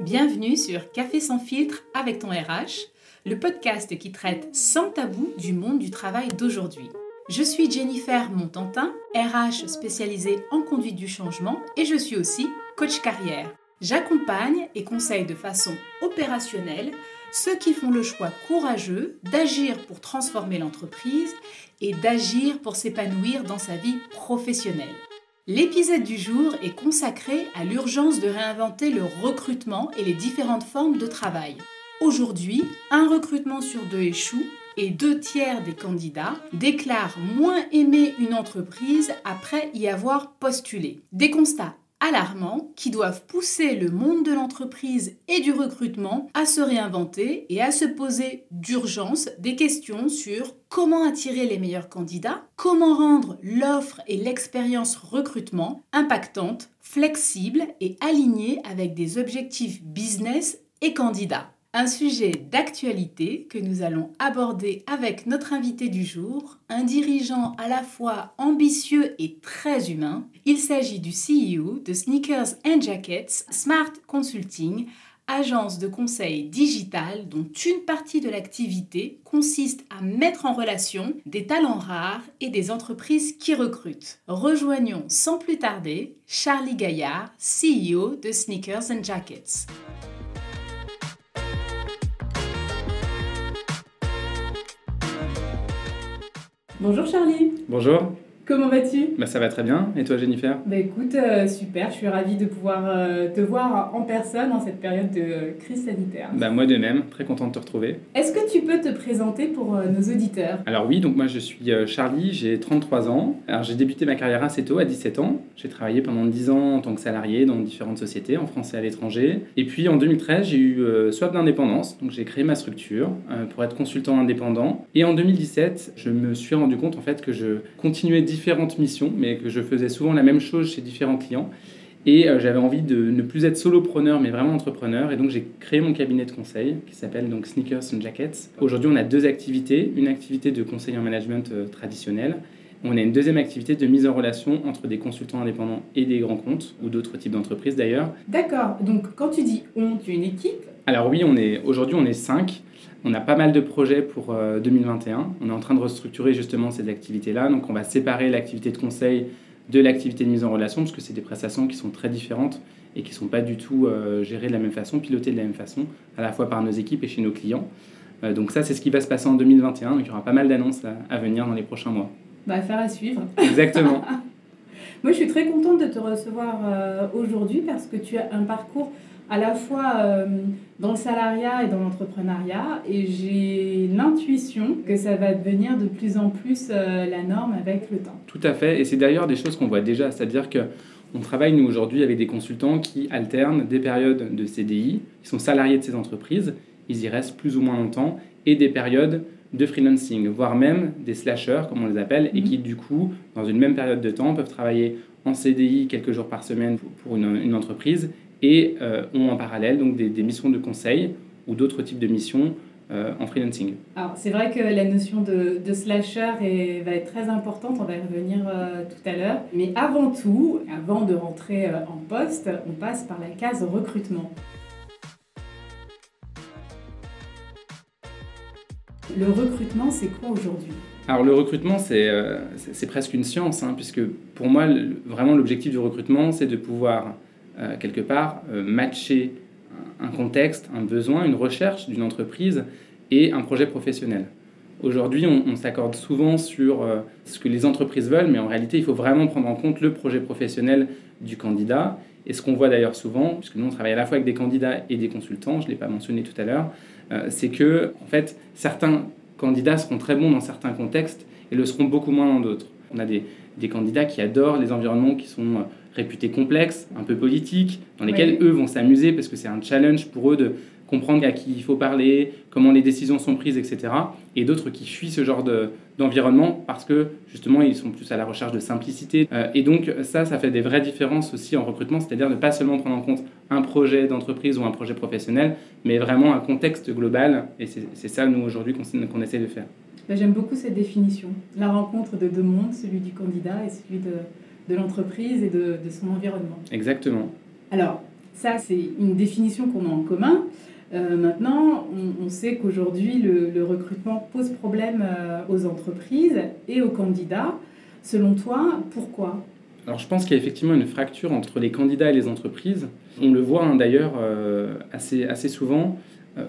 Bienvenue sur Café sans filtre avec ton RH, le podcast qui traite sans tabou du monde du travail d'aujourd'hui. Je suis Jennifer Montantin, RH spécialisée en conduite du changement et je suis aussi coach carrière. J'accompagne et conseille de façon opérationnelle ceux qui font le choix courageux d'agir pour transformer l'entreprise et d'agir pour s'épanouir dans sa vie professionnelle. L'épisode du jour est consacré à l'urgence de réinventer le recrutement et les différentes formes de travail. Aujourd'hui, un recrutement sur deux échoue et deux tiers des candidats déclarent moins aimer une entreprise après y avoir postulé. Des constats alarmants qui doivent pousser le monde de l'entreprise et du recrutement à se réinventer et à se poser d'urgence des questions sur comment attirer les meilleurs candidats, comment rendre l'offre et l'expérience recrutement impactantes, flexibles et alignées avec des objectifs business et candidats. Un sujet d'actualité que nous allons aborder avec notre invité du jour, un dirigeant à la fois ambitieux et très humain. Il s'agit du CEO de Sneakers Jackets Smart Consulting, agence de conseil digital dont une partie de l'activité consiste à mettre en relation des talents rares et des entreprises qui recrutent. Rejoignons sans plus tarder Charlie Gaillard, CEO de Sneakers Jackets. Bonjour Charlie. Bonjour. Comment vas-tu? Bah, Ça va très bien. Et toi, Jennifer? Bah, Écoute, euh, super. Je suis ravie de pouvoir euh, te voir en personne en cette période de crise sanitaire. Bah, moi de même. Très contente de te retrouver. Est-ce que tu peux te présenter pour euh, nos auditeurs? Alors oui, donc moi je suis Charlie, j'ai 33 ans. Alors j'ai débuté ma carrière assez tôt, à 17 ans. J'ai travaillé pendant 10 ans en tant que salarié dans différentes sociétés, en France et à l'étranger. Et puis en 2013, j'ai eu soif d'indépendance. Donc j'ai créé ma structure pour être consultant indépendant. Et en 2017, je me suis rendu compte en fait que je continuais différentes missions, mais que je faisais souvent la même chose chez différents clients. Et euh, j'avais envie de ne plus être solopreneur, mais vraiment entrepreneur. Et donc, j'ai créé mon cabinet de conseil qui s'appelle donc Sneakers and Jackets. Aujourd'hui, on a deux activités. Une activité de conseil en management euh, traditionnel. On a une deuxième activité de mise en relation entre des consultants indépendants et des grands comptes, ou d'autres types d'entreprises d'ailleurs. D'accord. Donc, quand tu dis on, tu es une équipe? Alors oui, on est, aujourd'hui, on est cinq. On a pas mal de projets pour 2021. Euh, on est en train de restructurer justement ces activités-là. Donc on va séparer l'activité de conseil de l'activité de mise en relation, parce que c'est des prestations qui sont très différentes et qui ne sont pas du tout euh, gérées de la même façon, pilotées de la même façon, à la fois par nos équipes et chez nos clients. Euh, donc ça, c'est ce qui va se passer en 2021. Donc il y aura pas mal d'annonces à, venir dans les prochains mois. Bah, affaire à suivre. Exactement. Moi, je suis très contente de te recevoir aujourd'hui parce que tu as un parcours à la fois euh, dans le salariat et dans l'entrepreneuriat et j'ai l'intuition que ça va devenir de plus en plus euh, la norme avec le temps. Tout à fait et c'est d'ailleurs des choses qu'on voit déjà, c'est-à-dire que on travaille nous aujourd'hui avec des consultants qui alternent des périodes de CDI, qui sont salariés de ces entreprises, ils y restent plus ou moins longtemps et des périodes de freelancing, voire même des slashers comme on les appelle et mhm. qui du coup dans une même période de temps peuvent travailler en CDI quelques jours par semaine pour une, une entreprise et euh, ont en parallèle donc des, missions de conseil ou d'autres types de missions euh, en freelancing. Alors c'est vrai que la notion de, slasher est, va être très importante, on va y revenir euh, tout à l'heure. Mais avant tout, avant de rentrer en poste, on passe par la case recrutement. Le recrutement, c'est quoi aujourd'hui? Alors le recrutement, c'est c'est presque une science, hein, puisque pour moi, vraiment l'objectif du recrutement, c'est de pouvoir euh, quelque part, euh, matcher un contexte, un besoin, une recherche d'une entreprise et un projet professionnel. Aujourd'hui, on, s'accorde souvent sur euh, ce que les entreprises veulent, mais en réalité, il faut vraiment prendre en compte le projet professionnel du candidat. Et ce qu'on voit d'ailleurs souvent, puisque nous on travaille à la fois avec des candidats et des consultants, je ne l'ai pas mentionné tout à l'heure, c'est que en fait, certains candidats seront très bons dans certains contextes et le seront beaucoup moins dans d'autres. On a des, des candidats qui adorent les environnements qui sont réputés complexes, un peu politiques, dans lesquels eux vont s'amuser parce que c'est un challenge pour eux de comprendre à qui il faut parler, comment les décisions sont prises, etc. Et d'autres qui fuient ce genre d'environnement parce que justement ils sont plus à la recherche de simplicité. Euh, et donc ça, ça fait des vraies différences aussi en recrutement, c'est-à-dire ne pas seulement prendre en compte un projet d'entreprise ou un projet professionnel, mais vraiment un contexte global. Et c'est ça, nous, aujourd'hui, qu'on essaie de faire. J'aime beaucoup cette définition, la rencontre de deux mondes, celui du candidat et celui de, de l'entreprise et de, de, son environnement. Exactement. Alors, Ça, c'est une définition qu'on a en commun. Euh, maintenant, on, sait qu'aujourd'hui, le, recrutement pose problème euh, aux entreprises et aux candidats. Selon toi, pourquoi? Alors je pense qu'il y a effectivement une fracture entre les candidats et les entreprises. On le voit hein, d'ailleurs euh, assez, assez souvent.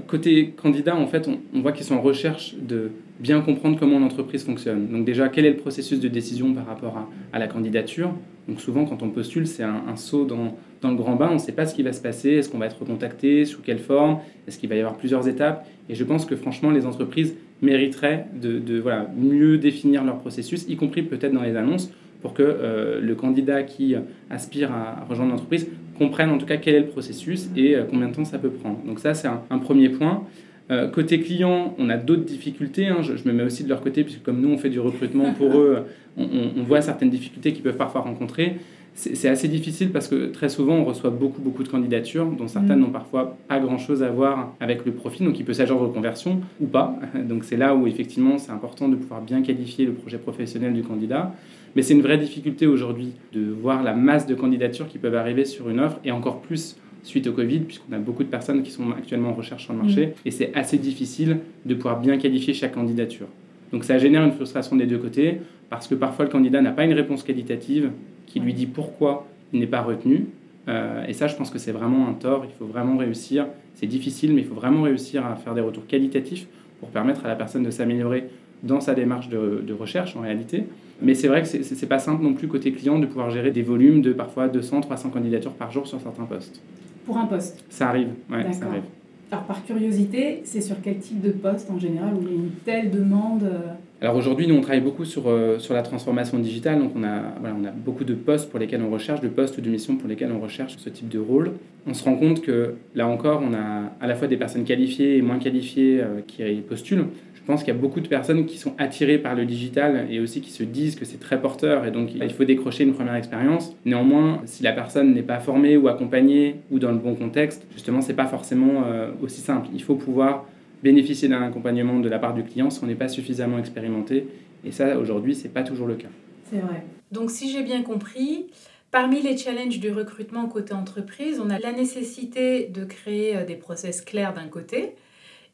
côté candidat, en fait, on, voit qu'ils sont en recherche de bien comprendre comment l'entreprise fonctionne. Donc déjà, quel est le processus de décision par rapport à, la candidature? Donc souvent, quand on postule, c'est un, saut dans, dans le grand bain, on ne sait pas ce qui va se passer, est-ce qu'on va être contacté, sous quelle forme, est-ce qu'il va y avoir plusieurs étapes? Et je pense que franchement, les entreprises mériteraient de, voilà, mieux définir leur processus, y compris peut-être dans les annonces, pour que euh, le candidat qui aspire à rejoindre l'entreprise comprenne en tout cas quel est le processus et euh, combien de temps ça peut prendre. Donc ça, c'est un, premier point. Euh, côté client, on a d'autres difficultés. Hein. Je, me mets aussi de leur côté, puisque comme nous, on fait du recrutement pour eux, on, on voit certaines difficultés qu'ils peuvent parfois rencontrer c'est assez difficile parce que très souvent on reçoit beaucoup beaucoup de candidatures dont certaines mm. n'ont parfois pas grand chose à voir avec le profil donc il peut s'agir de reconversion ou pas donc c'est là où effectivement c'est important de pouvoir bien qualifier le projet professionnel du candidat mais c'est une vraie difficulté aujourd'hui de voir la masse de candidatures qui peuvent arriver sur une offre et encore plus suite au Covid puisqu'on a beaucoup de personnes qui sont actuellement en recherche sur le marché mm. et c'est assez difficile de pouvoir bien qualifier chaque candidature donc ça génère une frustration des deux côtés parce que parfois le candidat n'a pas une réponse qualitative qui lui dit pourquoi il n'est pas retenu. Euh, et ça, je pense que c'est vraiment un tort. Il faut vraiment réussir. C'est difficile, mais il faut vraiment réussir à faire des retours qualitatifs pour permettre à la personne de s'améliorer dans sa démarche de, de, recherche en réalité. Mais c'est vrai que c'est n'est pas simple non plus côté client de pouvoir gérer des volumes de parfois 200, 300 candidatures par jour sur certains postes. Pour un poste Ça arrive, ouais, ça arrive. Alors par curiosité, c'est sur quel type de poste en général où il y a une telle demande euh, alors aujourd'hui, nous, on travaille beaucoup sur, euh, sur la transformation digitale. Donc on a, voilà, on a beaucoup de postes pour lesquels on recherche, de postes ou de missions pour lesquels on recherche ce type de rôle. On se rend compte que là encore, on a à la fois des personnes qualifiées et moins qualifiées euh, qui postulent. Je pense qu'il y a beaucoup de personnes qui sont attirées par le digital et aussi qui se disent que c'est très porteur et donc il faut décrocher une première expérience. Néanmoins, si la personne n'est pas formée ou accompagnée ou dans le bon contexte, justement, c'est pas forcément euh, aussi simple. Il faut pouvoir bénéficier d'un accompagnement de la part du client si on n'est pas suffisamment expérimenté. Et ça, aujourd'hui, ce n'est pas toujours le cas. C'est vrai. Donc, si j'ai bien compris, parmi les challenges du recrutement côté entreprise, on a la nécessité de créer euh, des process clairs d'un côté,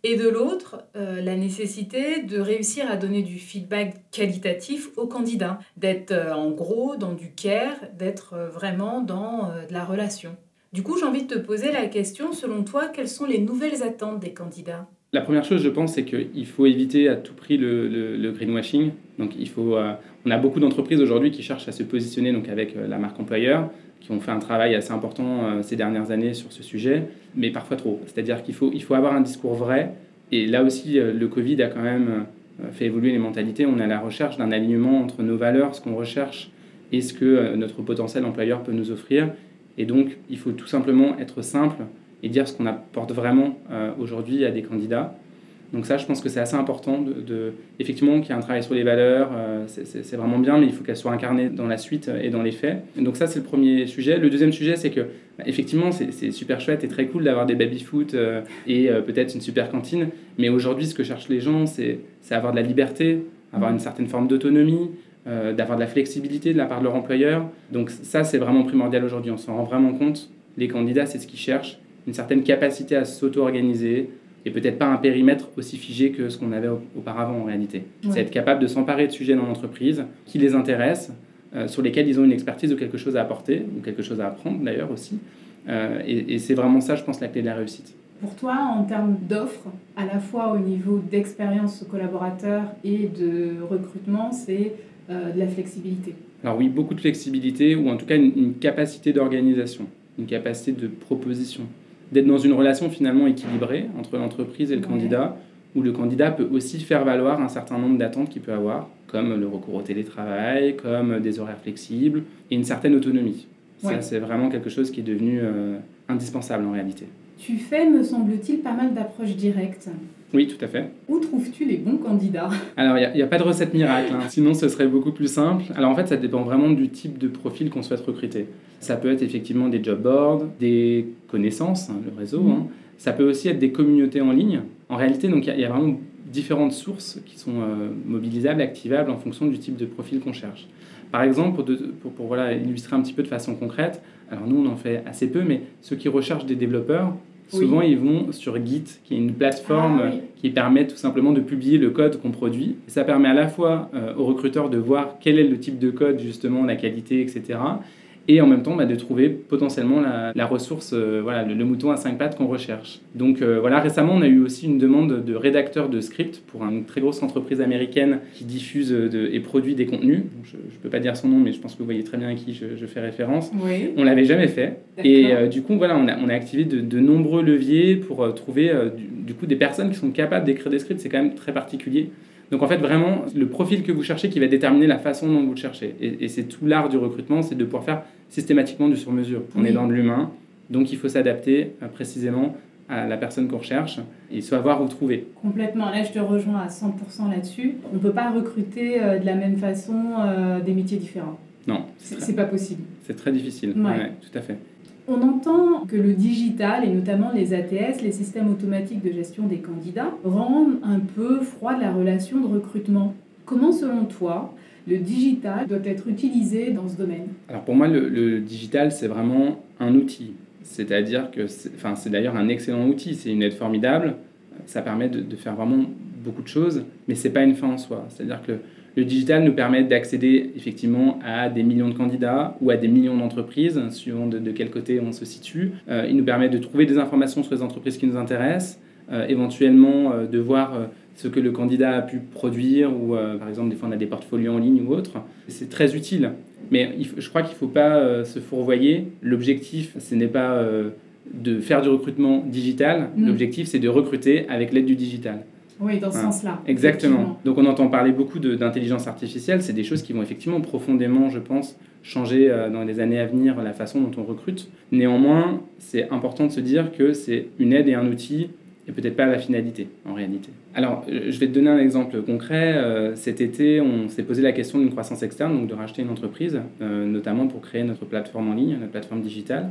et de l'autre, euh, la nécessité de réussir à donner du feedback qualitatif aux candidats, d'être euh, en gros dans du care, d'être vraiment dans de la relation. Du coup, j'ai envie de te poser la question, selon toi, quelles sont les nouvelles attentes des candidats? La première chose, je pense, c'est qu'il faut éviter à tout prix le, greenwashing. Donc, il faut, euh, on a beaucoup d'entreprises aujourd'hui qui cherchent à se positionner donc, avec euh, la marque employeur, qui ont fait un travail assez important euh, ces dernières années sur ce sujet, mais parfois trop. C'est-à-dire qu'il faut, il faut avoir un discours vrai. Et là aussi, le Covid a quand même fait évoluer les mentalités. On est à la recherche d'un alignement entre nos valeurs, ce qu'on recherche, et ce que notre potentiel employeur peut nous offrir. Et donc, il faut tout simplement être simple et dire ce qu'on apporte vraiment euh, aujourd'hui à des candidats. Donc ça, je pense que c'est assez important, de, effectivement, qu'il y ait un travail sur les valeurs, euh, c'est vraiment bien, mais il faut qu'elles soient incarnées dans la suite et dans les faits. Donc ça, c'est le premier sujet. Le deuxième sujet, c'est que, bah, effectivement, c'est super chouette et très cool d'avoir des baby-foot euh, et peut-être une super cantine, mais aujourd'hui, ce que cherchent les gens, c'est avoir de la liberté, avoir une certaine forme d'autonomie, d'avoir de la flexibilité de la part de leur employeur. Donc ça, c'est vraiment primordial aujourd'hui, on s'en rend vraiment compte. Les candidats, c'est ce qu'ils cherchent une certaine capacité à s'auto-organiser et peut-être pas un périmètre aussi figé que ce qu'on avait auparavant en réalité. C'est être capable de s'emparer de sujets dans l'entreprise qui les intéressent, euh, sur lesquels ils ont une expertise ou quelque chose à apporter, ou quelque chose à apprendre d'ailleurs aussi. Euh, et, c'est vraiment ça, je pense, la clé de la réussite. Pour toi, en termes d'offres, à la fois au niveau d'expérience collaborateur et de recrutement, c'est euh, de la flexibilité Alors oui, beaucoup de flexibilité, ou en tout cas une capacité d'organisation, une capacité de proposition d'être dans une relation finalement équilibrée entre l'entreprise et le candidat, où le candidat peut aussi faire valoir un certain nombre d'attentes qu'il peut avoir, comme le recours au télétravail, comme des horaires flexibles, et une certaine autonomie. Ça, c'est vraiment quelque chose qui est devenu euh, indispensable en réalité. Tu fais, me semble-t-il, pas mal d'approches directes. Oui, tout à fait. Où trouves-tu les bons candidats? Alors, il n'y a, pas de recette miracle, hein. sinon ce serait beaucoup plus simple. Alors, en fait, ça dépend vraiment du type de profil qu'on souhaite recruter. Ça peut être effectivement des job boards, des connaissances, hein, le réseau. Hein. Ça peut aussi être des communautés en ligne. En réalité, donc il y, a vraiment différentes sources qui sont euh, mobilisables, activables en fonction du type de profil qu'on cherche. Par exemple, pour, pour, voilà, illustrer un petit peu de façon concrète, alors nous on en fait assez peu, mais ceux qui recherchent des développeurs, souvent ils vont sur Git, qui est une plateforme ah qui permet tout simplement de publier le code qu'on produit. Et ça permet à la fois euh, aux recruteurs de voir quel est le type de code, justement, la qualité, etc et en même temps bah, de trouver potentiellement la, ressource, euh, voilà, le, mouton à cinq pattes qu'on recherche. Donc euh, voilà, récemment on a eu aussi une demande de rédacteur de script pour une très grosse entreprise américaine qui diffuse de, et produit des contenus. Je ne peux pas dire son nom, mais je pense que vous voyez très bien à qui je, fais référence. Oui. On l'avait jamais fait. Et euh, du coup, voilà, on a, on a activé de, nombreux leviers pour trouver du, du, coup des personnes qui sont capables d'écrire des scripts. C'est quand même très particulier. Donc en fait, vraiment, le profil que vous cherchez qui va déterminer la façon dont vous le cherchez. Et, c'est tout l'art du recrutement, c'est de pouvoir faire systématiquement du sur-mesure. On est dans de l'humain, donc il faut s'adapter euh, précisément à la personne qu'on recherche et savoir où trouver. Complètement. Là, je te rejoins à 100% là-dessus. On ne peut pas recruter euh, de la même façon euh, des métiers différents. Non. C'est pas possible. C'est très difficile. Ouais. tout à fait. On entend que le digital, et notamment les ATS, les systèmes automatiques de gestion des candidats, rendent un peu froid la relation de recrutement. Comment, selon toi, le digital doit être utilisé dans ce domaine? Alors pour moi, le, digital, c'est vraiment un outil. C'est-à-dire que c'est d'ailleurs un excellent outil, c'est une aide formidable, ça permet de, de, faire vraiment beaucoup de choses, mais ce n'est pas une fin en soi. C'est-à-dire que le digital nous permet d'accéder effectivement à des millions de candidats ou à des millions d'entreprises, suivant de, quel côté on se situe. Euh, il nous permet de trouver des informations sur les entreprises qui nous intéressent, euh, éventuellement euh, de voir ce que le candidat a pu produire, ou par exemple des fois on a des portfolios en ligne ou autre. C'est très utile. Mais je crois qu'il ne faut pas se fourvoyer. L'objectif, ce n'est pas de faire du recrutement digital. Mm. L'objectif, c'est de recruter avec l'aide du digital. Oui, dans ce sens-là. Exactement. Donc on entend parler beaucoup d'intelligence artificielle, c'est des choses qui vont effectivement profondément, je pense, changer euh, dans les années à venir la façon dont on recrute. Néanmoins, c'est important de se dire que c'est une aide et un outil et peut-être pas la finalité en réalité. Alors, euh, je vais te donner un exemple concret. Euh, cet été, on s'est posé la question d'une croissance externe, donc de racheter une entreprise, notamment pour créer notre plateforme en ligne, notre plateforme digitale.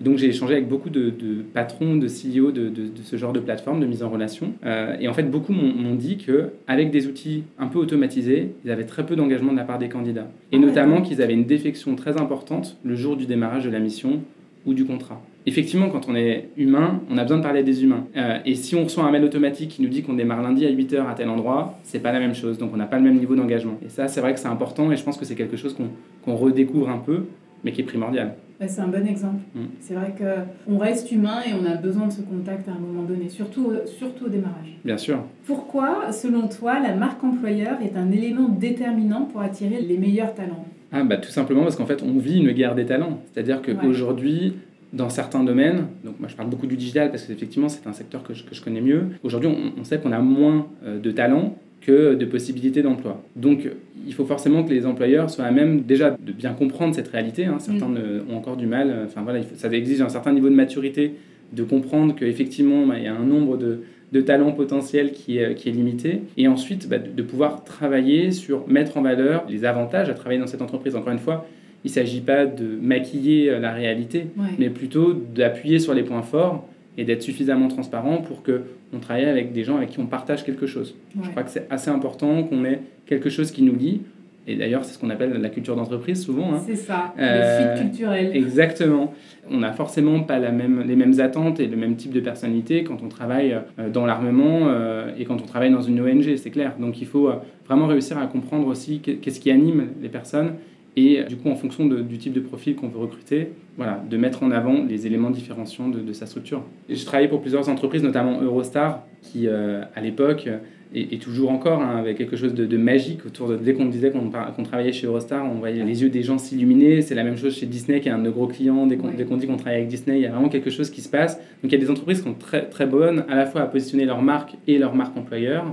Donc j'ai échangé avec beaucoup de, patrons, de CEO de, ce genre de plateforme de mise en relation. Euh, et en fait, beaucoup m'ont dit qu'avec des outils un peu automatisés, ils avaient très peu d'engagement de la part des candidats. Et notamment qu'ils avaient une défection très importante le jour du démarrage de la mission ou du contrat. Effectivement, quand on est humain, on a besoin de parler des humains. Euh, et si on reçoit un mail automatique qui nous dit qu'on démarre lundi à 8h à tel endroit, c'est pas la même chose. Donc on n'a pas le même niveau d'engagement. Et ça, c'est vrai que c'est important et je pense que c'est quelque chose qu'on redécouvre un peu, mais qui est primordial. C'est un bon exemple. Mm. C'est vrai qu'on reste humain et on a besoin de ce contact à un moment donné, surtout, surtout au démarrage. Bien sûr. Pourquoi, selon toi, la marque employeur est un élément déterminant pour attirer les meilleurs talents? Ah, bah, Tout simplement parce qu'en fait, on vit une guerre des talents. C'est-à-dire qu'aujourd'hui, dans certains domaines, donc moi je parle beaucoup du digital parce qu'effectivement c'est un secteur que je, que je connais mieux, aujourd'hui on, on, sait qu'on a moins euh, de talents que de possibilités d'emploi. Donc il faut forcément que les employeurs soient à même déjà de bien comprendre cette réalité. Hein. Certains mm. ont encore du mal. Enfin voilà, ça exige un certain niveau de maturité de comprendre qu'effectivement bah, il y a un nombre de, de talents potentiels qui est, qui est limité. Et ensuite bah, de, pouvoir travailler sur mettre en valeur les avantages à travailler dans cette entreprise. Encore une fois, il ne s'agit pas de maquiller euh, la réalité, mais plutôt d'appuyer sur les points forts et d'être suffisamment transparent pour que on travaille avec des gens avec qui on partage quelque chose. Je crois que c'est assez important qu'on ait quelque chose qui nous lie. Et d'ailleurs, c'est ce qu'on appelle la culture d'entreprise souvent. Hein. C'est ça, euh, le fit culturel. Exactement. On n'a forcément pas la même, les mêmes attentes et le même type de personnalité quand on travaille euh, dans l'armement euh, et quand on travaille dans une ONG, c'est clair. Donc il faut vraiment réussir à comprendre aussi qu'est-ce qui anime les personnes et du coup, en fonction du type de profil qu'on veut recruter, voilà, de mettre en avant les éléments différenciants de, sa structure. Et je travaillais pour plusieurs entreprises, notamment Eurostar, qui euh, à l'époque, et, toujours encore, hein, avait quelque chose de, magique autour de. Dès qu'on disait qu'on travaillait chez Eurostar, on voyait les yeux des gens s'illuminer. C'est la même chose chez Disney, qui est un de nos gros clients. Dès qu'on dit qu'on travaille avec Disney, il y a vraiment quelque chose qui se passe. Donc il y a des entreprises qui sont très, très bonnes, à la fois à positionner leur marque et leur marque employeur.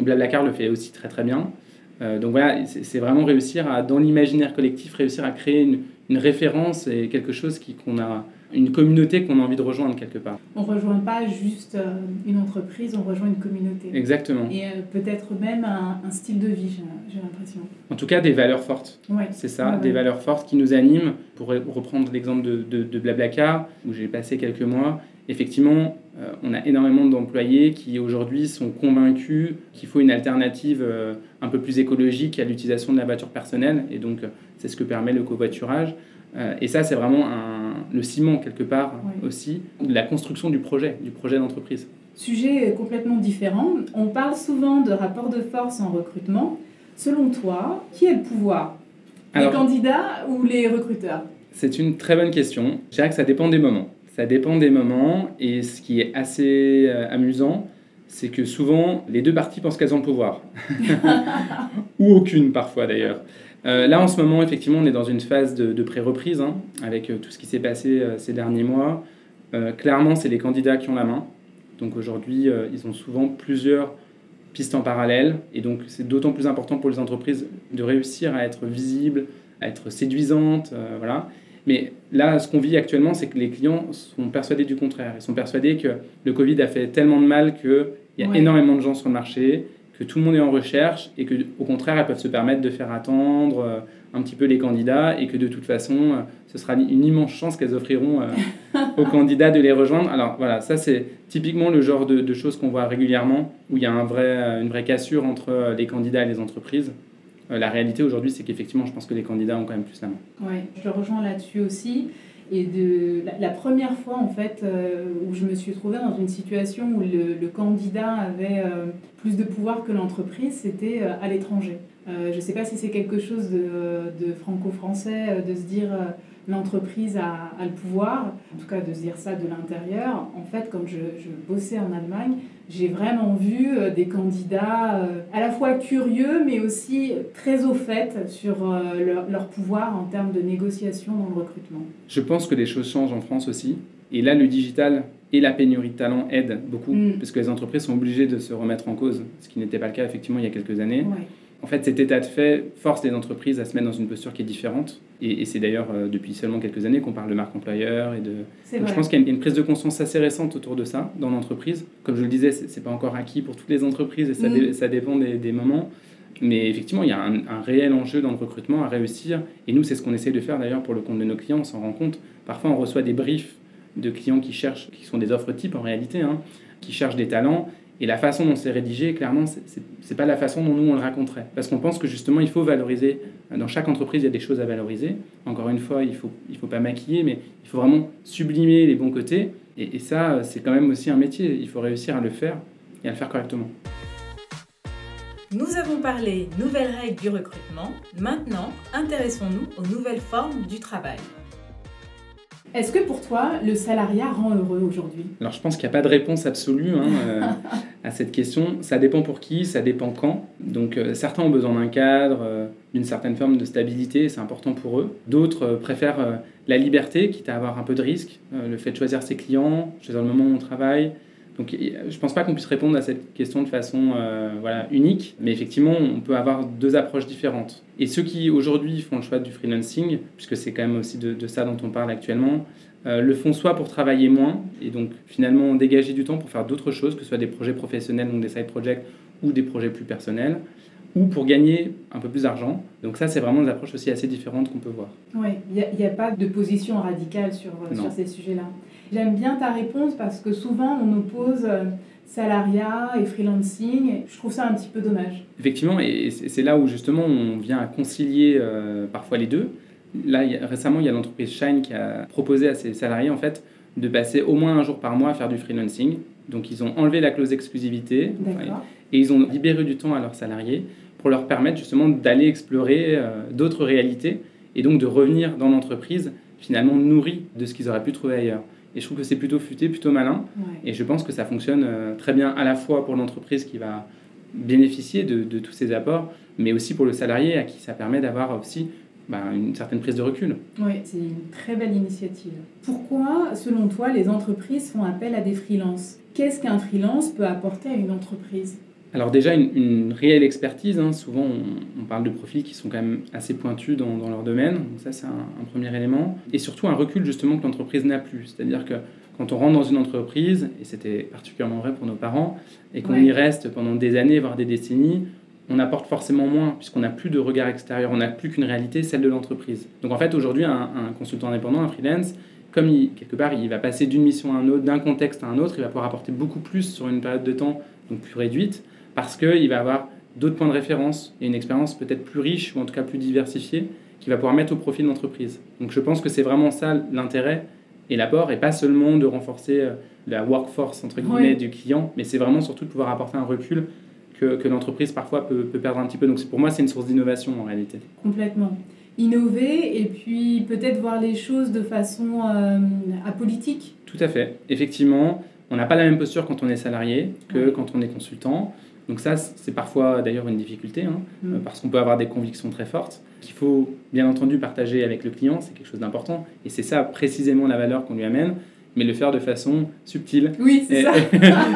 Blablacar le fait aussi très très bien. Euh, donc voilà, c'est vraiment réussir à, dans l'imaginaire collectif, réussir à créer une, une référence et quelque chose qu'on a, une communauté qu'on a envie de rejoindre quelque part. On ne rejoint pas juste euh, une entreprise, on rejoint une communauté. Exactement. Et euh, peut-être même un, un, style de vie, j'ai l'impression. En tout cas, des valeurs fortes. Ouais. C'est ça, des valeurs fortes qui nous animent. Pour reprendre l'exemple de, de, de, Blablacar, où j'ai passé quelques mois, effectivement, euh, on a énormément d'employés qui aujourd'hui sont convaincus qu'il faut une alternative euh, un peu plus écologique à l'utilisation de la voiture personnelle. Et donc, c'est ce que permet le covoiturage. et ça, c'est vraiment le ciment, quelque part, aussi, de la construction du projet, du projet d'entreprise. Sujet complètement différent. On parle souvent de rapport de force en recrutement. Selon toi, qui a le pouvoir? Les candidats ou les recruteurs? C'est une très bonne question. Je dirais que ça dépend des moments. Ça dépend des moments et ce qui est assez euh, amusant, c'est que souvent les deux parties pensent qu'elles ont le pouvoir. ou aucune parfois d'ailleurs. Euh, là en ce moment, effectivement, on est dans une phase de, pré-reprise hein, avec euh, tout ce qui s'est passé ces derniers mois. clairement, c'est les candidats qui ont la main. Donc aujourd'hui, ils ont souvent plusieurs pistes en parallèle et donc c'est d'autant plus important pour les entreprises de réussir à être visibles, à être séduisantes, voilà. Mais là, ce qu'on vit actuellement, c'est que les clients sont persuadés du contraire. Ils sont persuadés que le Covid a fait tellement de mal qu'il y a énormément de gens sur le marché, que tout le monde est en recherche et que, au contraire, elles peuvent se permettre de faire attendre euh, un petit peu les candidats et que de toute façon, euh, ce sera une immense chance qu'elles offriront euh, aux candidats de les rejoindre. Alors voilà, ça c'est typiquement le genre de, de choses qu'on voit régulièrement où il y a un vrai, une vraie cassure entre les candidats et les entreprises. Euh, la réalité aujourd'hui, c'est qu'effectivement, je pense que les candidats ont quand même plus la main. Oui, je le rejoins là-dessus aussi. Et de, la, première fois, en fait, euh, où je me suis trouvée dans une situation où le, candidat avait euh, plus de pouvoir que l'entreprise, c'était à l'étranger. je ne sais pas si c'est quelque chose de, de franco-français, de se dire l'entreprise a, a, le pouvoir, en tout cas de se dire ça de l'intérieur. En fait, quand je, je bossais en Allemagne, j'ai vraiment vu euh, des candidats euh, à la fois curieux, mais aussi très au fait sur euh, leur, leur, pouvoir en termes de négociation dans le recrutement. Je pense que les choses changent en France aussi. Et là, le digital et la pénurie de talent aident beaucoup, mm. parce que les entreprises sont obligées de se remettre en cause, ce qui n'était pas le cas effectivement il y a quelques années. En fait, cet état de fait force les entreprises à se mettre dans une posture qui est différente. Et, c'est d'ailleurs euh, depuis seulement quelques années qu'on parle de marque employeur. Et de... je pense qu'il y a une, prise de conscience assez récente autour de ça dans l'entreprise. Comme je le disais, c'est pas encore acquis pour toutes les entreprises et ça, mm. ça dépend des, des, moments. Mais effectivement, il y a un, un, réel enjeu dans le recrutement à réussir. Et nous, c'est ce qu'on essaie de faire d'ailleurs pour le compte de nos clients. On s'en rend compte. Parfois, on reçoit des briefs de clients qui cherchent, qui sont des offres type en réalité, hein, qui cherchent des talents et la façon dont c'est rédigé, clairement, ce n'est pas la façon dont nous on le raconterait. Parce qu'on pense que justement, il faut valoriser. Dans chaque entreprise, il y a des choses à valoriser. Encore une fois, il ne faut, il faut pas maquiller, mais il faut vraiment sublimer les bons côtés. Et, et ça, c'est quand même aussi un métier. Il faut réussir à le faire et à le faire correctement. Nous avons parlé nouvelles règles du recrutement. Maintenant, intéressons-nous aux nouvelles formes du travail. Est-ce que pour toi, le salariat rend heureux aujourd'hui? Alors je pense qu'il n'y a pas de réponse absolue hein, euh, à cette question. Ça dépend pour qui, ça dépend quand. Donc euh, certains ont besoin d'un cadre, euh, d'une certaine forme de stabilité, c'est important pour eux. D'autres préfèrent la liberté, quitte à avoir un peu de risque, le fait de choisir ses clients, choisir le moment où on travaille, donc je ne pense pas qu'on puisse répondre à cette question de façon euh, voilà, unique, mais effectivement, on peut avoir deux approches différentes. Et ceux qui aujourd'hui font le choix du freelancing, puisque c'est quand même aussi de, ça dont on parle actuellement, euh, le font soit pour travailler moins, et donc finalement dégager du temps pour faire d'autres choses, que ce soit des projets professionnels, donc des side projects, ou des projets plus personnels, ou pour gagner un peu plus d'argent. Donc ça, c'est vraiment des approches aussi assez différentes qu'on peut voir. Oui, il n'y a, pas de position radicale sur, euh, sur ces sujets-là. J'aime bien ta réponse parce que souvent on oppose euh, salariat et freelancing. Je trouve ça un petit peu dommage. Effectivement, et c'est là où justement on vient à concilier euh, parfois les deux. Là, récemment, il y a l'entreprise Shine qui a proposé à ses salariés en fait de passer au moins un jour par mois à faire du freelancing. Donc ils ont enlevé la clause d'exclusivité et ils ont libéré du temps à leurs salariés pour leur permettre justement d'aller explorer euh, d'autres réalités et donc de revenir dans l'entreprise finalement nourris de ce qu'ils auraient pu trouver ailleurs. Et je trouve que c'est plutôt futé, plutôt malin. Et je pense que ça fonctionne euh, très bien à la fois pour l'entreprise qui va bénéficier de, tous ces apports, mais aussi pour le salarié à qui ça permet d'avoir aussi bah, une certaine prise de recul. Oui, c'est une très belle initiative. Pourquoi, selon toi, les entreprises font appel à des freelances? Qu'est-ce qu'un freelance peut apporter à une entreprise? Alors déjà, une, réelle expertise. Hein. Souvent, on, parle de profils qui sont quand même assez pointus dans, leur domaine. Donc ça, c'est un, premier élément. Et surtout, un recul justement que l'entreprise n'a plus. C'est-à-dire que quand on rentre dans une entreprise, et c'était particulièrement vrai pour nos parents, et qu'on y reste pendant des années, voire des décennies, on apporte forcément moins, puisqu'on n'a plus de regard extérieur, on n'a plus qu'une réalité, celle de l'entreprise. Donc en fait, aujourd'hui, un, un consultant indépendant, un freelance, comme il, quelque part il va passer d'une mission à une autre, d'un contexte à un autre, il va pouvoir apporter beaucoup plus sur une période de temps donc plus réduite, parce qu'il va avoir d'autres points de référence et une expérience peut-être plus riche ou en tout cas plus diversifiée qu'il va pouvoir mettre au profit de l'entreprise. Donc je pense que c'est vraiment ça l'intérêt et l'apport, et pas seulement de renforcer euh, la workforce entre guillemets du client, mais c'est vraiment surtout de pouvoir apporter un recul que, que l'entreprise parfois peut, peut, perdre un petit peu. Donc pour moi, c'est une source d'innovation en réalité. Complètement. Innover et puis peut-être voir les choses de façon euh, apolitique. Tout à fait. Effectivement, on n'a pas la même posture quand on est salarié que quand on est consultant. Donc ça, c'est parfois d'ailleurs une difficulté, hein, mm. parce qu'on peut avoir des convictions très fortes qu'il faut bien entendu partager avec le client, c'est quelque chose d'important. Et c'est ça précisément la valeur qu'on lui amène mais le faire de façon subtile. Oui, c'est ça.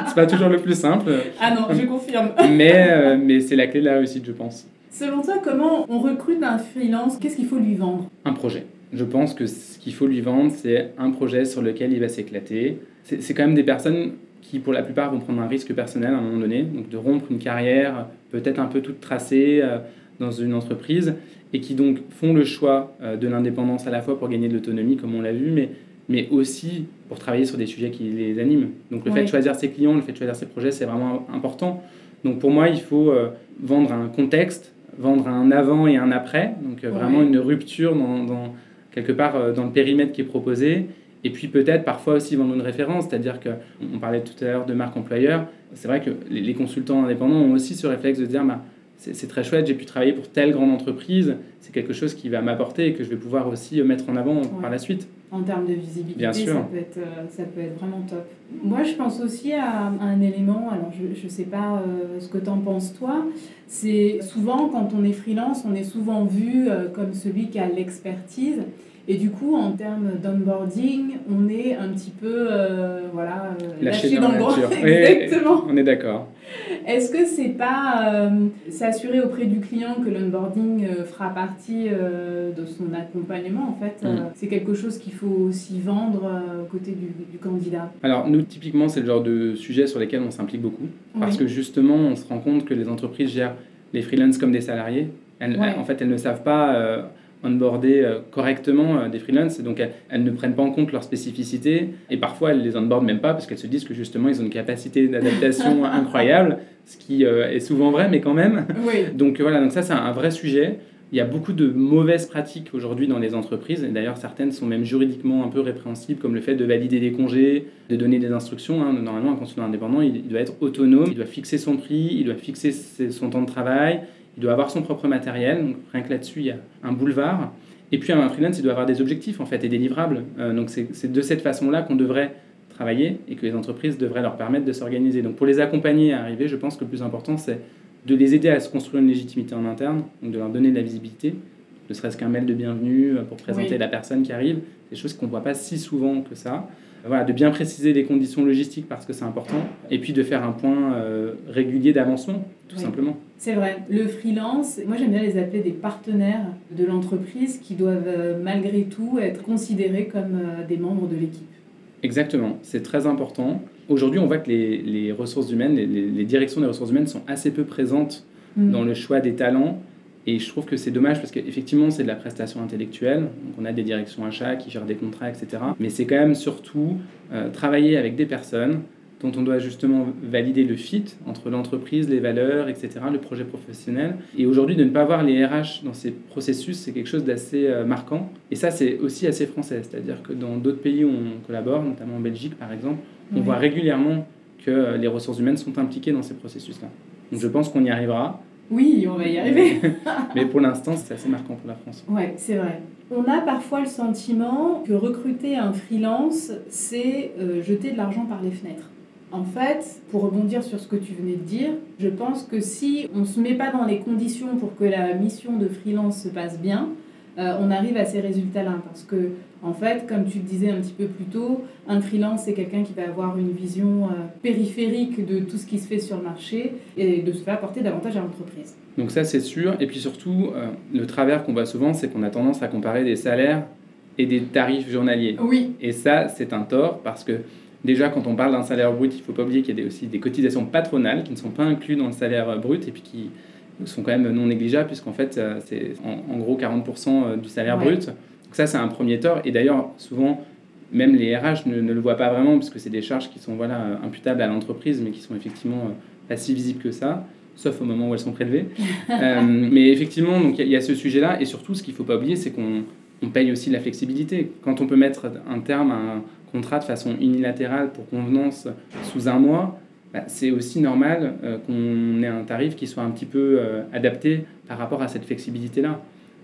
c'est pas toujours le plus simple. Ah non, je confirme. mais euh, mais c'est la clé de la réussite, je pense. Selon toi, comment on recrute un freelance? Qu'est-ce qu'il faut lui vendre? Un projet. Je pense que ce qu'il faut lui vendre, c'est un projet sur lequel il va s'éclater. C'est quand même des personnes qui, pour la plupart, vont prendre un risque personnel à un moment donné, donc de rompre une carrière peut-être un peu toute tracée euh, dans une entreprise, et qui donc font le choix euh, de l'indépendance à la fois pour gagner de l'autonomie, comme on l'a vu, mais, mais aussi pour travailler sur des sujets qui les animent. Donc le fait de choisir ses clients, le fait de choisir ses projets, c'est vraiment important. Donc pour moi, il faut euh, vendre un contexte, vendre un avant et un après, donc vraiment une rupture dans, dans quelque part dans le périmètre qui est proposé, et puis peut-être parfois aussi vendre une référence, c'est-à-dire qu'on parlait tout à l'heure de marque employeur. C'est vrai que les, consultants indépendants ont aussi ce réflexe de dire bah, c'est très chouette, j'ai pu travailler pour telle grande entreprise, c'est quelque chose qui va m'apporter et que je vais pouvoir aussi mettre en avant par la suite. En termes de visibilité, Ça, peut être, euh, ça peut être vraiment top. Moi, je pense aussi à, un élément, alors je ne sais pas euh, ce que tu en penses toi, c'est souvent quand on est freelance, on est souvent vu euh, comme celui qui a l'expertise. Et du coup, en termes d'onboarding, on est un petit peu euh, voilà, euh, lâché, dans, le grand. Exactement. on est d'accord. Est-ce que c'est pas euh, s'assurer auprès du client que l'onboarding fera partie de son accompagnement en fait mm. C'est quelque chose qu'il faut aussi vendre aux côtés du, du, candidat? Alors nous, typiquement, c'est le genre de sujet sur lesquels on s'implique beaucoup parce que justement, on se rend compte que les entreprises gèrent les freelances comme des salariés. En fait, elles ne savent pas onboarder euh, correctement euh, des freelances. Donc elles, ne prennent pas en compte leurs spécificités et parfois elles les onboardent même pas parce qu'elles se disent que justement ils ont une capacité d'adaptation incroyable, ce qui euh, est souvent vrai mais quand même. Donc voilà, donc ça c'est un vrai sujet. Il y a beaucoup de mauvaises pratiques aujourd'hui dans les entreprises, et d'ailleurs certaines sont même juridiquement un peu répréhensibles, comme le fait de valider des congés, de donner des instructions. Hein. Normalement, un consultant indépendant, il doit être autonome, il doit fixer son prix, il doit fixer son temps de travail, il doit avoir son propre matériel, donc rien que là-dessus, il y a un boulevard. Et puis un freelance, il doit avoir des objectifs en fait et des livrables. Euh, donc c'est de cette façon-là qu'on devrait travailler et que les entreprises devraient leur permettre de s'organiser. Donc pour les accompagner à arriver, je pense que le plus important, c'est de les aider à se construire une légitimité en interne, donc de leur donner de la visibilité, ne serait-ce qu'un mail de bienvenue euh, pour présenter la personne qui arrive, des choses qu'on ne voit pas si souvent que ça. Voilà, de bien préciser les conditions logistiques parce que c'est important, et puis de faire un point euh, régulier d'avancement, tout simplement. C'est vrai. Le freelance, moi j'aime bien les appeler des partenaires de l'entreprise qui doivent euh, malgré tout être considérés comme euh, des membres de l'équipe. Exactement, c'est très important. Aujourd'hui, on voit que les, les ressources humaines, les, les, directions des ressources humaines sont assez peu présentes mm. dans le choix des talents. Et je trouve que c'est dommage parce qu'effectivement, c'est de la prestation intellectuelle. Donc, on a des directions achats qui gèrent des contrats, etc. Mais c'est quand même surtout euh, travailler avec des personnes dont on doit justement valider le fit entre l'entreprise, les valeurs, etc., le projet professionnel. Et aujourd'hui, de ne pas avoir les RH dans ces processus, c'est quelque chose d'assez euh, marquant. Et ça, c'est aussi assez français. C'est-à-dire que dans d'autres pays où on collabore, notamment en Belgique par exemple, on voit régulièrement que euh, les ressources humaines sont impliquées dans ces processus-là. Donc je pense qu'on y arrivera. Oui, on va y arriver. Mais pour l'instant, c'est assez marquant pour la France. Oui, c'est vrai. On a parfois le sentiment que recruter un freelance, c'est euh, jeter de l'argent par les fenêtres. En fait, pour rebondir sur ce que tu venais de dire, je pense que si on ne se met pas dans les conditions pour que la mission de freelance se passe bien, euh, on arrive à ces résultats-là. Parce que, en fait, comme tu le disais un petit peu plus tôt, un freelance, c'est quelqu'un qui va avoir une vision euh, périphérique de tout ce qui se fait sur le marché et de se faire apporter davantage à l'entreprise. Donc ça, c'est sûr. Et puis surtout, euh, le travers qu'on voit souvent, c'est qu'on a tendance à comparer des salaires et des tarifs journaliers. Oui. Et ça, c'est un tort parce que Déjà, quand on parle d'un salaire brut, il ne faut pas oublier qu'il y a aussi des cotisations patronales qui ne sont pas incluses dans le salaire brut et puis qui sont quand même non négligeables puisqu'en fait, euh, c'est en, gros 40% euh, du salaire brut. Donc ça, c'est un premier tort. Et d'ailleurs, souvent, même les RH ne, ne le voient pas vraiment, parce que c'est des charges qui sont voilà, imputables à l'entreprise, mais qui sont effectivement pas si visibles que ça sauf au moment où elles sont prélevées. Euh, mais effectivement, il y, a ce sujet-là, et surtout, ce qu'il ne faut pas oublier, c'est qu'on on paye aussi la flexibilité. Quand on peut mettre un terme à un contrat de façon unilatérale pour convenance sous un mois, bah, c'est aussi normal euh, qu'on ait un tarif qui soit un petit peu euh, adapté par rapport à cette flexibilité-là.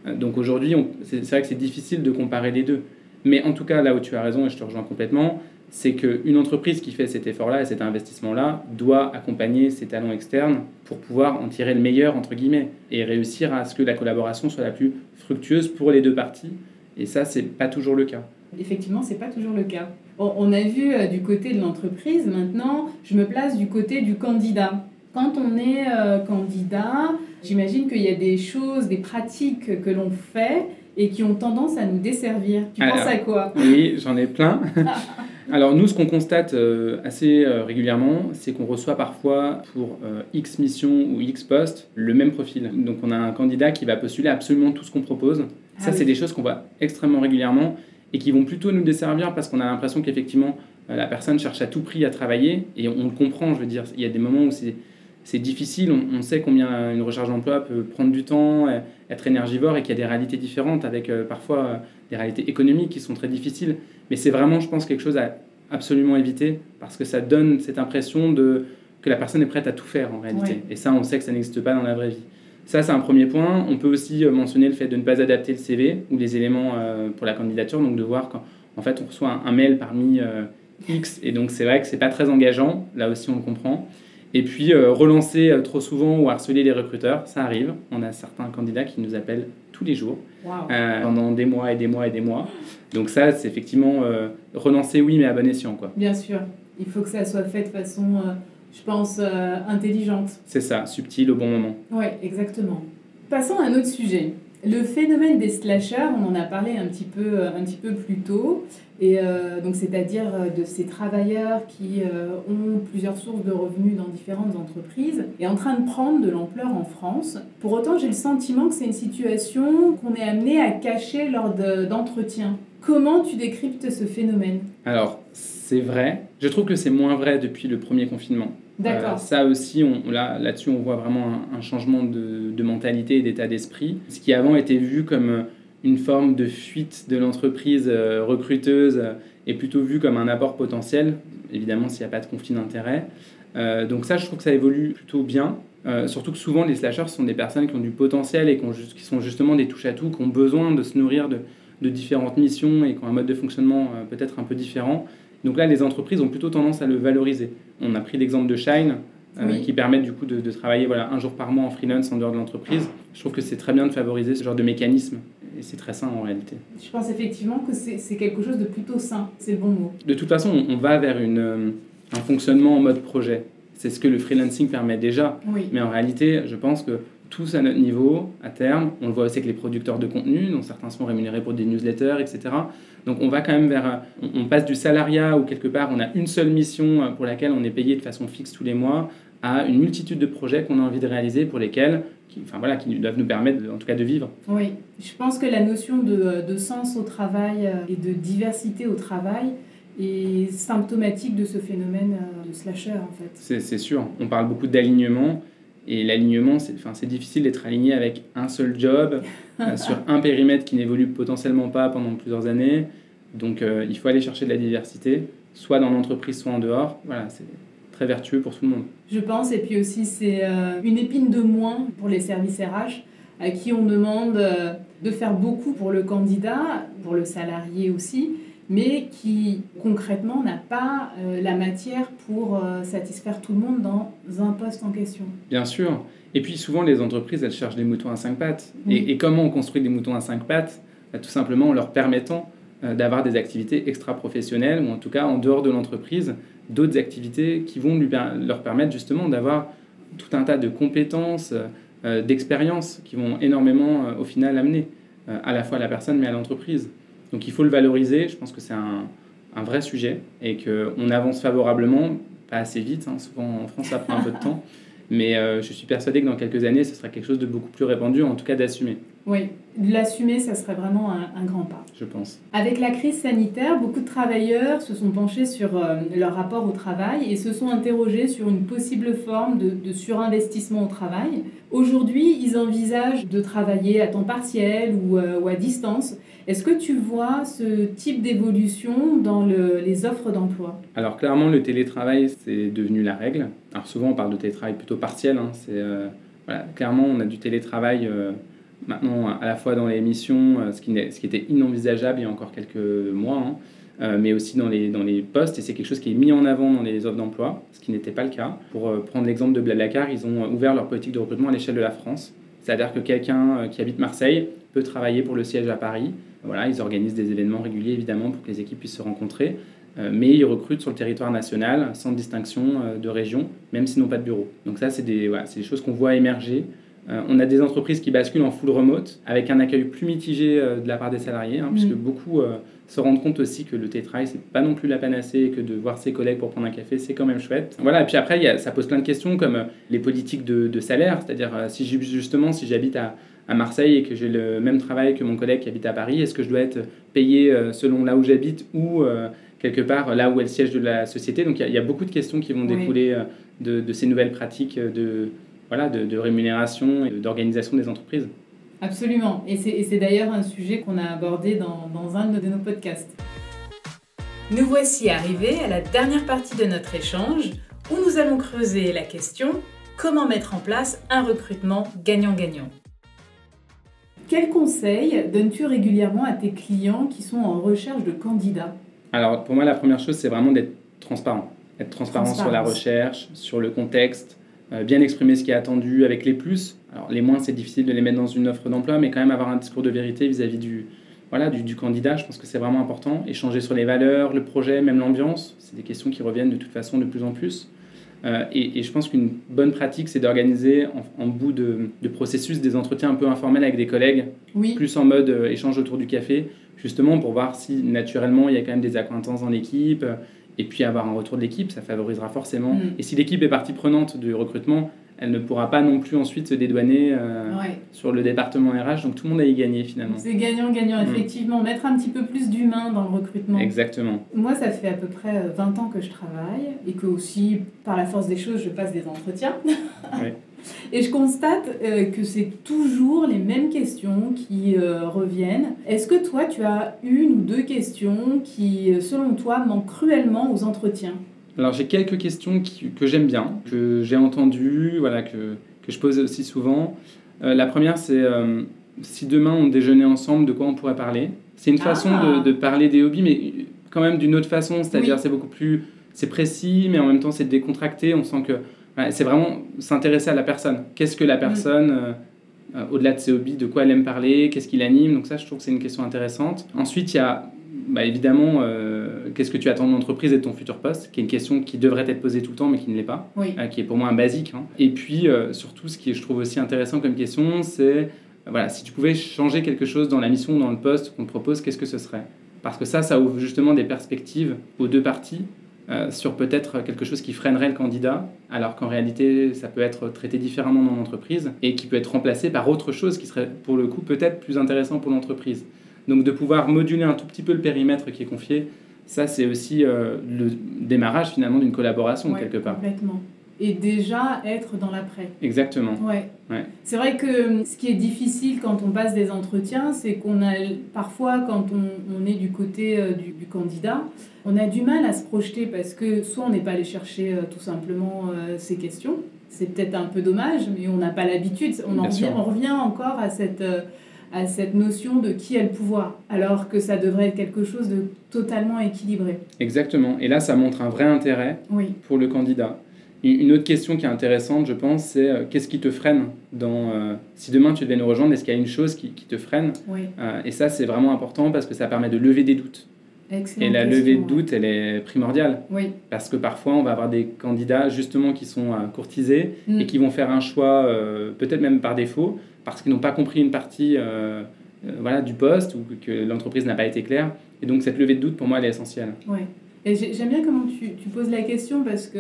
Donc aujourd'hui, c'est vrai que c'est difficile de comparer les deux. Mais en tout cas, là où tu as raison, et je te rejoins complètement, c'est qu'une entreprise qui fait cet effort-là et cet investissement-là doit accompagner ses talents externes pour pouvoir en tirer le meilleur, entre guillemets, et réussir à ce que la collaboration soit la plus fructueuse pour les deux parties. Et ça, c'est pas toujours le cas. Effectivement, c'est pas toujours le cas. On a vu euh, du côté de l'entreprise, maintenant, je me place du côté du candidat. Quand on est euh, candidat, j'imagine qu'il y a des choses, des pratiques que l'on fait et qui ont tendance à nous desservir. Tu penses à quoi? Oui, j'en ai plein. Alors nous, ce qu'on constate euh, assez euh, régulièrement, c'est qu'on reçoit parfois pour X mission ou X poste le même profil. Donc on a un candidat qui va postuler absolument tout ce qu'on propose. Ah Ça, c'est des choses qu'on voit extrêmement régulièrement et qui vont plutôt nous desservir parce qu'on a l'impression qu'effectivement, la personne cherche à tout prix à travailler et on, le comprend, je veux dire. Il y a des moments où c'est difficile, on, sait combien une recherche d'emploi peut prendre du temps, être énergivore et qu'il y a des réalités différentes avec parfois des réalités économiques qui sont très difficiles. Mais c'est vraiment, je pense, quelque chose à absolument éviter parce que ça donne cette impression de, que la personne est prête à tout faire en réalité. Et ça, on sait que ça n'existe pas dans la vraie vie. Ça, c'est un premier point. On peut aussi euh, mentionner le fait de ne pas adapter le CV ou les éléments euh, pour la candidature, donc de voir quand en fait on reçoit un, mail parmi euh, X, et donc c'est vrai que c'est pas très engageant. Là aussi, on le comprend. Et puis relancer trop souvent ou harceler les recruteurs, ça arrive. On a certains candidats qui nous appellent tous les jours pendant des mois et des mois et des mois. Donc ça, c'est effectivement euh, relancer, oui, mais à bon escient. Quoi. Bien sûr. Il faut que ça soit fait de façon, euh, je pense, euh, intelligente. C'est ça, subtil au bon moment. Oui, exactement. Passons à un autre sujet. Le phénomène des slashers, on en a parlé un petit peu, un petit peu plus tôt, et donc c'est-à-dire de ces travailleurs qui ont plusieurs sources de revenus dans différentes entreprises, est en train de prendre de l'ampleur en France. Pour autant, j'ai le sentiment que c'est une situation qu'on est amené à cacher lors d'entretiens. Comment tu décryptes ce phénomène? Alors, c'est vrai. Je trouve que c'est moins vrai depuis le premier confinement. D'accord. Euh, ça aussi, on, là, là-dessus, on voit vraiment un, changement de, de, mentalité et d'état d'esprit. Ce qui avant était vu comme une forme de fuite de l'entreprise euh, recruteuse est plutôt vu comme un apport potentiel, évidemment s'il n'y a pas de conflit d'intérêt. Euh, donc ça, je trouve que ça évolue plutôt bien. surtout que souvent, les slashers sont des personnes qui ont du potentiel et qui, sont justement des touches-à-tout, qui ont besoin de se nourrir de, de différentes missions et qui ont un mode de fonctionnement euh, peut-être un peu différent. Donc là, les entreprises ont plutôt tendance à le valoriser. On a pris l'exemple de Shine, euh, qui permet du coup de, travailler voilà, un jour par mois en freelance en dehors de l'entreprise. Je trouve que c'est très bien de favoriser ce genre de mécanisme et c'est très sain en réalité. Je pense effectivement que c'est quelque chose de plutôt sain, c'est le bon mot. De toute façon, on, va vers une, euh, un fonctionnement en mode projet. C'est ce que le freelancing permet déjà. Mais en réalité, je pense que tous à notre niveau, à terme. On le voit aussi avec les producteurs de contenu, dont certains sont rémunérés pour des newsletters, etc. Donc on va quand même vers, on, passe du salariat où quelque part on a une seule mission euh, pour laquelle on est payé de façon fixe tous les mois, à une multitude de projets qu'on a envie de réaliser pour lesquels, qui, enfin voilà, qui doivent nous permettre en tout cas de vivre. Oui, je pense que la notion de, de sens au travail euh, et de diversité au travail est symptomatique de ce phénomène euh, de slasher en fait. C'est sûr, on parle beaucoup d'alignement. Et l'alignement, c'est enfin, difficile d'être aligné avec un seul job, euh, sur un périmètre qui n'évolue potentiellement pas pendant plusieurs années. Donc euh, il faut aller chercher de la diversité, soit dans l'entreprise, soit en dehors. Voilà, c'est très vertueux pour tout le monde. Je pense, et puis aussi c'est euh, une épine de moins pour les services RH, à qui on demande de faire beaucoup pour le candidat, pour le salarié aussi, mais qui concrètement n'a pas euh, la matière pour euh, satisfaire tout le monde dans un poste en question. Bien sûr. Et puis souvent, les entreprises, elles cherchent des moutons à cinq pattes. Et, comment on construit des moutons à cinq pattes? Bah, Tout simplement en leur permettant euh, d'avoir des activités extra-professionnelles, ou en tout cas en dehors de l'entreprise, d'autres activités qui vont lui, leur permettre justement d'avoir tout un tas de compétences, d'expériences qui vont énormément au final amener à la fois à la personne mais à l'entreprise. Donc il faut le valoriser. Je pense que c'est un, un, vrai sujet et qu'on avance favorablement, pas assez vite. Hein. Souvent en France, ça prend un peu de temps. Mais euh, je suis persuadé que dans quelques années, ce sera quelque chose de beaucoup plus répandu, en tout cas d'assumé. Oui, l'assumer, ça serait vraiment un, grand pas. Je pense. Avec la crise sanitaire, beaucoup de travailleurs se sont penchés sur euh, leur rapport au travail et se sont interrogés sur une possible forme de, surinvestissement au travail. Aujourd'hui, ils envisagent de travailler à temps partiel ou, euh, ou à distance. Est-ce que tu vois ce type d'évolution dans les offres d'emploi? Alors clairement, le télétravail, c'est devenu la règle. Alors souvent, on parle de télétravail plutôt partiel. Hein. C'est, euh, voilà, clairement, on a du télétravail maintenant à la fois dans les missions, euh, ce, qui ce qui était inenvisageable il y a encore quelques mois, hein, mais aussi dans les, dans les postes. Et c'est quelque chose qui est mis en avant dans les offres d'emploi, ce qui n'était pas le cas. Pour prendre l'exemple de Blablacar, ils ont ouvert leur politique de recrutement à l'échelle de la France. C'est-à-dire que quelqu'un qui habite Marseille peut travailler pour le siège à Paris voilà, ils organisent des événements réguliers, évidemment, pour que les équipes puissent se rencontrer. Euh, mais ils recrutent sur le territoire national, sans distinction euh, de région, même s'ils n'ont pas de bureau. Donc ça, c'est des, voilà, des choses qu'on voit émerger. Euh, on a des entreprises qui basculent en full remote, avec un accueil plus mitigé de la part des salariés, hein, puisque mm. beaucoup se rendent compte aussi que le télétravail, c'est pas non plus la panacée, que de voir ses collègues pour prendre un café, c'est quand même chouette. Voilà, et puis après, y a, ça pose plein de questions, comme les politiques de, de salaire, c'est-à-dire si justement, si j'habite à à Marseille et que j'ai le même travail que mon collègue qui habite à Paris, est-ce que je dois être payé euh, selon là où j'habite ou euh, quelque part là où est le siège de la société? Donc il y, a beaucoup de questions qui vont découler euh, de, ces nouvelles pratiques de, voilà, de, rémunération et d'organisation des entreprises. Absolument. Et c'est d'ailleurs un sujet qu'on a abordé dans, dans un de nos podcasts. Nous voici arrivés à la dernière partie de notre échange où nous allons creuser la question comment mettre en place un recrutement gagnant-gagnant? Quels conseils donnes-tu régulièrement à tes clients qui sont en recherche de candidats? Alors, pour moi, la première chose, c'est vraiment d'être transparent. Être transparent sur la recherche, sur le contexte, bien exprimer ce qui est attendu avec les plus. Alors, les moins, c'est difficile de les mettre dans une offre d'emploi, mais quand même avoir un discours de vérité vis-à-vis du, voilà, du, du, candidat, je pense que c'est vraiment important. Échanger sur les valeurs, le projet, même l'ambiance, c'est des questions qui reviennent de toute façon de plus en plus. Euh, et, je pense qu'une bonne pratique, c'est d'organiser en, bout de, processus des entretiens un peu informels avec des collègues, plus en mode euh, échange autour du café, justement pour voir si naturellement il y a quand même des acquaintances dans l'équipe, et puis avoir un retour de l'équipe, ça favorisera forcément. Mm. Et si l'équipe est partie prenante du recrutement, elle ne pourra pas non plus ensuite se dédouaner euh, sur le département RH. Donc tout le monde a y gagné finalement. C'est gagnant-gagnant, mm. effectivement. Mettre un petit peu plus d'humain dans le recrutement. Exactement. Moi, ça fait à peu près 20 euh, ans que je travaille et que aussi, par la force des choses, je passe des entretiens. Et je constate euh, que c'est toujours les mêmes questions qui reviennent. Est-ce que toi, tu as une ou deux questions qui, selon toi, manquent cruellement aux entretiens? Alors j'ai quelques questions que j'aime bien, que j'ai entendues, voilà, que, que, je pose aussi souvent. Euh, la première, c'est euh, si demain on déjeunait ensemble, de quoi on pourrait parler? C'est une façon de, ah. de, parler des hobbies, mais quand même d'une autre façon, c'est-à-dire c'est beaucoup plus... C'est précis, mais en même temps c'est décontracté. On sent que c'est vraiment s'intéresser à la personne. Qu'est-ce que la mm. personne... Euh, au-delà de ses hobbies, de quoi elle aime parler, qu'est-ce qui l'anime? Donc ça, je trouve que c'est une question intéressante. Ensuite, il y a bah, évidemment, euh, qu'est-ce que tu attends de l'entreprise et de ton futur poste, qui est une question qui devrait être posée tout le temps, mais qui ne l'est pas, euh, qui est pour moi un basique. Hein. Et puis, euh, surtout, ce qui je trouve aussi intéressant comme question, c'est voilà, si tu pouvais changer quelque chose dans la mission ou dans le poste qu'on te propose, qu'est-ce que ce serait? Parce que ça, ça ouvre justement des perspectives aux deux parties sur peut-être quelque chose qui freinerait le candidat, alors qu'en réalité, ça peut être traité différemment dans l'entreprise et qui peut être remplacé par autre chose qui serait pour le coup peut-être plus intéressant pour l'entreprise. Donc de pouvoir moduler un tout petit peu le périmètre qui est confié, ça c'est aussi euh, le démarrage finalement d'une collaboration quelque part. Complètement. Et déjà être dans l'après. Exactement. Ouais. C'est vrai que ce qui est difficile quand on passe des entretiens, c'est qu'on a parfois, quand on, est du côté euh, du, candidat, on a du mal à se projeter parce que soit on n'est pas allé chercher euh, tout simplement ces questions, c'est peut-être un peu dommage, mais on n'a pas l'habitude. On, on revient encore à cette à cette notion de qui a le pouvoir, alors que ça devrait être quelque chose de totalement équilibré. Exactement. Et là, ça montre un vrai intérêt pour le candidat. Une autre question qui est intéressante, je pense, c'est euh, qu'est-ce qui te freine dans... Euh, si demain tu devais nous rejoindre, est-ce qu'il y a une chose qui, te freine euh, Et ça, c'est vraiment important parce que ça permet de lever des doutes. et la levée de doute, elle est primordiale. Oui. Parce que parfois, on va avoir des candidats justement qui sont courtisés mm. et qui vont faire un choix, peut-être même par défaut, parce qu'ils n'ont pas compris une partie voilà, du poste ou que l'entreprise n'a pas été claire. Et donc cette levée de doute, pour moi, elle est essentielle. Oui. Et j'aime bien comment tu, tu, poses la question parce que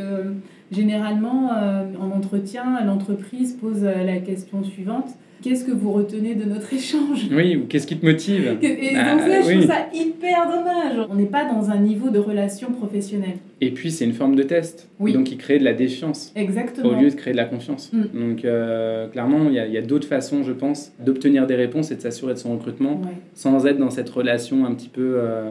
généralement, euh, en entretien, l'entreprise pose la question suivante. qu'est-ce que vous retenez de notre échange? Oui, ou qu'est-ce qui te motive? Et Bah, donc ça, je oui. trouve ça hyper dommage. On n'est pas dans un niveau de relation professionnelle. Et puis c'est une forme de test, Oui. donc qui crée de la défiance. Exactement. au lieu de créer de la confiance. Mm. Donc euh, clairement, il y a, il y a d'autres façons, je pense, d'obtenir des réponses et de s'assurer de son recrutement Ouais. sans être dans cette relation un petit peu, euh,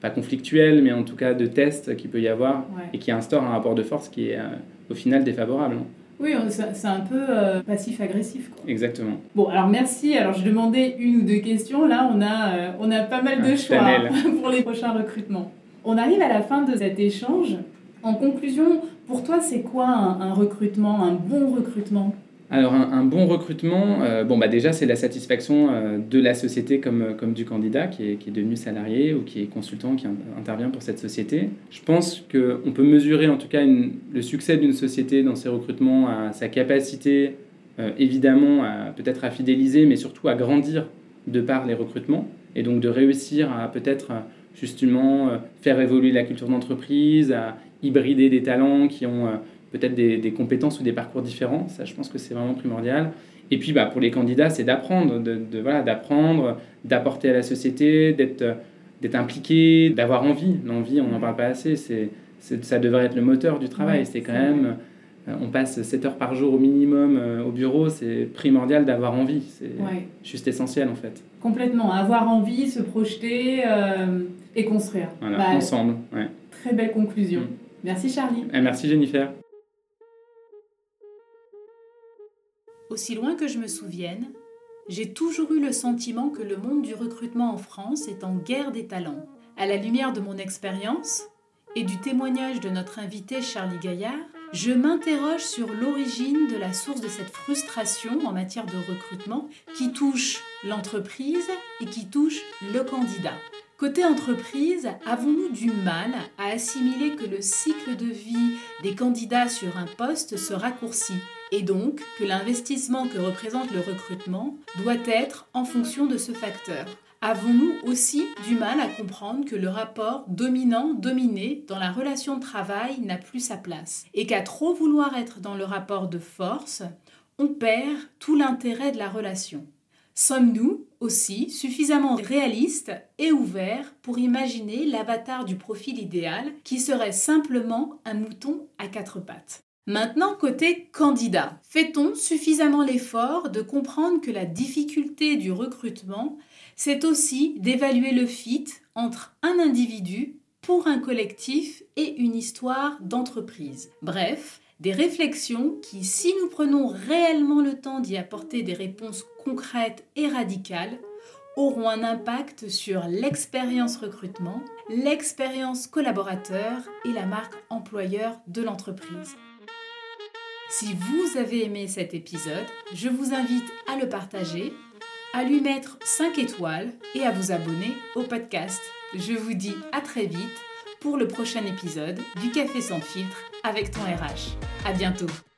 pas conflictuelle, mais en tout cas de test qu'il peut y avoir Ouais. et qui instaure un rapport de force qui est euh, au final défavorable. Oui, c'est un peu euh, passif-agressif. Exactement. Bon, alors merci. Alors, je demandais une ou deux questions. Là, on a, euh, on a pas mal de choix hein, pour les prochains recrutements. On arrive à la fin de cet échange. En conclusion, pour toi, c'est quoi un, un recrutement, un bon recrutement? Alors un, bon recrutement, euh, bon bah déjà c'est la satisfaction euh, de la société comme, comme du candidat qui est, qui est devenu salarié ou qui est consultant, qui in- intervient pour cette société. Je pense qu'on peut mesurer en tout cas le succès d'une société dans ses recrutements à sa capacité euh, évidemment peut-être à fidéliser mais surtout à grandir de par les recrutements et donc de réussir à peut-être euh, justement euh, faire évoluer la culture d'entreprise, à hybrider des talents qui ont euh, peut-être des, des compétences ou des parcours différents. Ça, je pense que c'est vraiment primordial. Et puis, bah, pour les candidats, c'est d'apprendre, de, de- voilà, d'apprendre, d'apporter à la société, d'être, d'être impliqué, d'avoir envie. L'envie, on n'en parle pas assez. C'est, ça devrait être le moteur du travail. Ouais, c'est quand même, euh, on passe 7 heures par jour au minimum euh, au bureau. C'est primordial d'avoir envie. C'est Ouais, juste essentiel en fait. complètement. Avoir envie, se projeter euh, et construire. Voilà, Bah, ensemble. Ouais. Très belle conclusion. Mm. Merci Charlie. Eh, merci Jennifer. Aussi loin que je me souvienne, j'ai toujours eu le sentiment que le monde du recrutement en France est en guerre des talents. À la lumière de mon expérience et du témoignage de notre invité Charlie Gaillard, je m'interroge sur l'origine de la source de cette frustration en matière de recrutement qui touche l'entreprise et qui touche le candidat. Côté entreprise, avons-nous du mal à assimiler que le cycle de vie des candidats sur un poste se raccourcit et donc que l'investissement que représente le recrutement doit être en fonction de ce facteur? Avons-nous aussi du mal à comprendre que le rapport dominant-dominé dans la relation de travail n'a plus sa place et qu'à trop vouloir être dans le rapport de force, on perd tout l'intérêt de la relation? Sommes-nous aussi suffisamment réalistes et ouverts pour imaginer l'avatar du profil idéal qui serait simplement un mouton à quatre pattes? Maintenant, côté candidat, fait-on suffisamment l'effort de comprendre que la difficulté du recrutement, c'est aussi d'évaluer le fit entre un individu pour un collectif et une histoire d'entreprise? Bref, des réflexions qui, si nous prenons réellement le temps d'y apporter des réponses concrètes et radicales, auront un impact sur l'expérience recrutement, l'expérience collaborateur et la marque employeur de l'entreprise. Si vous avez aimé cet épisode, je vous invite à le partager, à lui mettre 5 étoiles et à vous abonner au podcast. Je vous dis à très vite pour le prochain épisode du Café sans filtre avec ton RH. À bientôt.